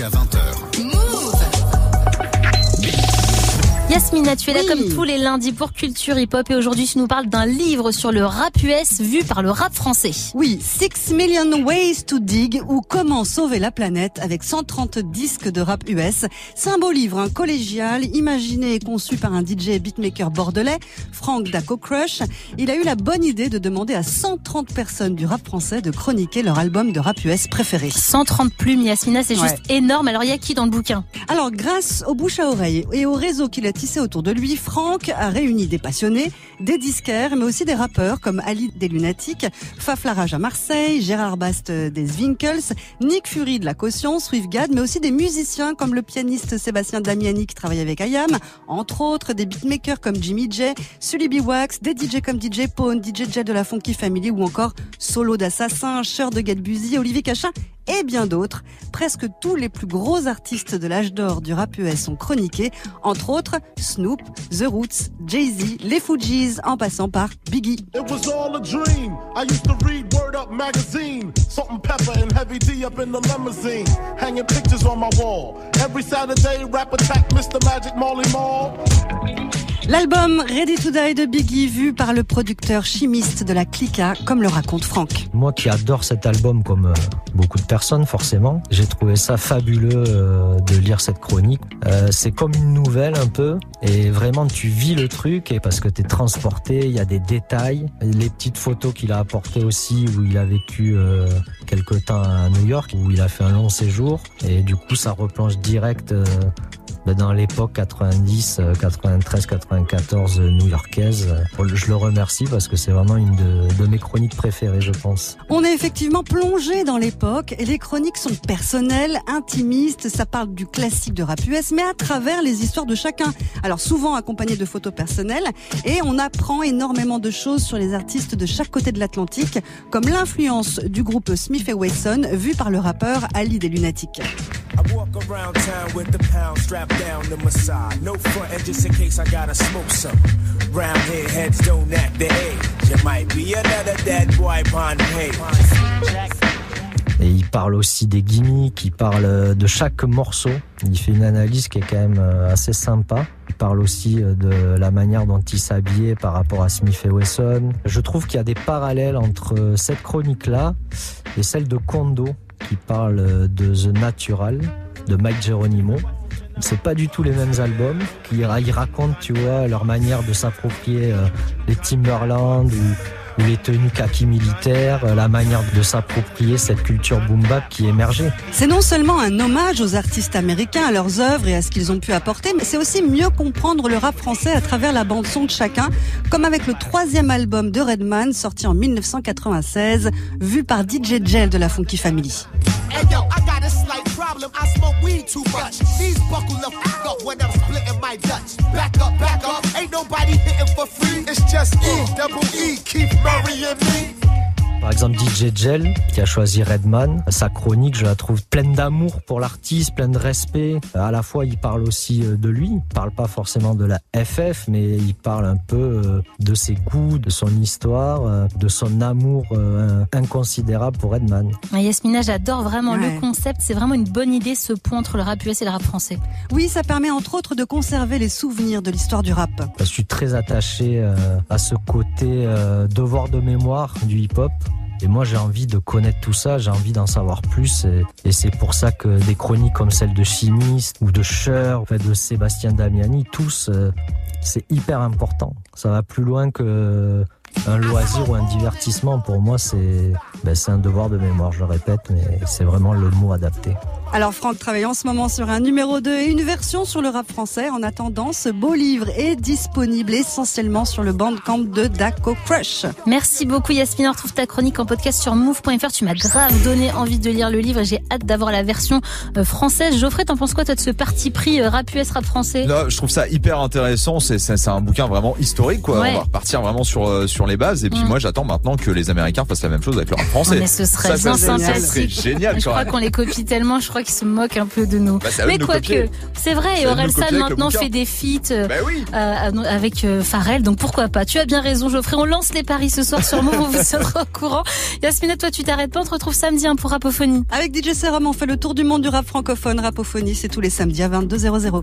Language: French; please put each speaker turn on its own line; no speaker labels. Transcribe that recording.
jusqu'à 20h.
Yasmina, tu es là comme tous les lundis pour Culture Hip Hop et aujourd'hui tu nous parles d'un livre sur le rap US vu par le rap français.
Oui, 6 Million Ways to Dig ou Comment sauver la planète avec 130 disques de rap US. C'est un beau livre, un collégial, imaginé et conçu par un DJ et beatmaker bordelais, Frank Daco Crush. Il a eu la bonne idée de demander à 130 personnes du rap français de chroniquer leur album de rap US préféré.
130 plumes, Yasmina, c'est juste énorme. Alors il y a qui dans le bouquin?
Alors grâce aux bouche à oreille et au réseau qu'il a tissé autour de lui, Franck a réuni des passionnés, des disquaires, mais aussi des rappeurs comme Ali des Lunatiques, Faf Larage à Marseille, Gérard Bast des Zwinkels, Nick Fury de la Caution, Swiftgad, mais aussi des musiciens comme le pianiste Sébastien Damiani qui travaille avec Ayam, entre autres des beatmakers comme Jimmy J, Sully B. Wax, des DJ comme DJ Pone, DJ J de la Funky Family ou encore Solo d'Assassin, Cher de Gadbuzy, Olivier Cachin et bien d'autres. Presque tous les plus gros artistes de l'âge d'or du rap US sont chroniqués, entre autres Snoop, The Roots, Jay-Z, les Fujis, en passant par Biggie. L'album Ready to Die de Biggie, vu par le producteur chimiste de la Clica, comme le raconte Franck.
Moi qui adore cet album comme euh, beaucoup de personnes forcément, j'ai trouvé ça fabuleux euh, de lire cette chronique. Euh, c'est comme une nouvelle un peu et vraiment tu vis le truc et parce que tu es transporté, il y a des détails, les petites photos qu'il a apportées aussi où il a vécu euh, quelque temps à New York où il a fait un long séjour et du coup ça replonge direct euh, ben, dans l'époque 90, euh, 93, 94 euh, new-yorkaise. Euh, Je le remercie parce que c'est vraiment une de, mes chroniques préférées, je pense.
On est effectivement plongé dans l'époque et les chroniques sont personnelles, intimistes, ça parle du classique de rap US, mais à travers les histoires de chacun. Souvent accompagnées de photos personnelles et on apprend énormément de choses sur les artistes de chaque côté de l'Atlantique, comme l'influence du groupe Smith Wesson vu par le rappeur Ali des Lunatiques.
I walk around town with the pound strapped down to my side. No front end just in case I gotta smoke some. Round here, heads don't act the age. You might be another dead boy pond page.
Et il parle aussi des gimmicks, il parle de chaque morceau. Il fait une analyse qui est quand même euh, assez sympa. Il parle aussi euh, de la manière dont il s'habillait par rapport à Smith et Wesson. Je trouve qu'il y a des parallèles entre cette chronique-là et celle de Kondo, qui parle de The Natural, de Mike Geronimo. C'est pas du tout les mêmes albums. Ils, racontent, tu vois, leur manière de s'approprier euh, les Timberland ou, ou les tenues kaki militaires, euh, la manière de s'approprier cette culture boom bap qui émergeait.
C'est non seulement un hommage aux artistes américains, à leurs œuvres et à ce qu'ils ont pu apporter, mais c'est aussi mieux comprendre le rap français à travers la bande son de chacun, comme avec le troisième album de Redman sorti en 1996, vu par DJ Gel de la Funky Family.
Hey yo, I got a weed too much. These buckle up when I'm splitting my Dutch. Back up, back up. Ain't nobody hitting for free. It's just E, double E, Murray and me.
Par exemple, DJ Gel, qui a choisi Redman, sa chronique, je la trouve pleine d'amour pour l'artiste, pleine de respect. À la fois, il parle aussi euh, de lui. Il parle pas forcément de la FF, mais il parle un peu euh, de ses goûts, de son histoire, euh, de son amour inconsidérable pour Redman.
Ouais, Yasmina, j'adore vraiment
Ouais.
le concept. C'est vraiment une bonne idée ce pont entre le rap US et le rap français.
Oui, ça permet entre autres de conserver les souvenirs de l'histoire du rap.
Je suis très attaché à ce côté devoir de mémoire du hip-hop. Et moi, j'ai envie de connaître tout ça, j'ai envie d'en savoir plus. Et, c'est pour ça que des chroniques comme celle de Chimiste ou de Cher, de Sébastien Damiani, tous, euh, c'est hyper important. Ça va plus loin que un loisir ou un divertissement. Pour moi, c'est ben, un devoir de mémoire, je le répète, mais c'est vraiment le mot adapté.
Alors Franck travaille en ce moment sur un numéro 2 et une version sur le rap français. En attendant, ce beau livre est disponible essentiellement sur le bandcamp de Daco Crush.
Merci beaucoup Yasmina. On retrouve ta chronique en podcast sur move.fr. Tu m'as grave donné envie de lire le livre et j'ai hâte d'avoir la version euh, française. Geoffrey, t'en penses quoi toi de ce parti pris euh, rap US, rap français?
Là, je trouve ça hyper intéressant. C'est un bouquin vraiment historique, quoi.
Ouais.
On va repartir vraiment sur euh, sur les bases. Et puis
Mm.
moi, j'attends maintenant que les Américains fassent la même chose avec leur rap français.
mais ce serait
ça, ça,
bien
ça, ça serait génial
Je crois qu'on les copie tellement, je crois qu'ils se moquent un peu de nous.
Bah,
mais quoique, c'est vrai, Aurel San maintenant fait des feats euh,
Bah oui.
euh, avec euh, Pharrell, donc pourquoi pas. Tu as bien raison, Geoffrey. On lance les paris ce soir sur Move, on vous tiendra au courant. Yasmina, toi, tu t'arrêtes pas. On te retrouve samedi hein, pour Rapophonie.
Avec DJ Serum, on fait le tour du monde du rap francophone. Rapophonie, c'est tous les samedis à 22h00.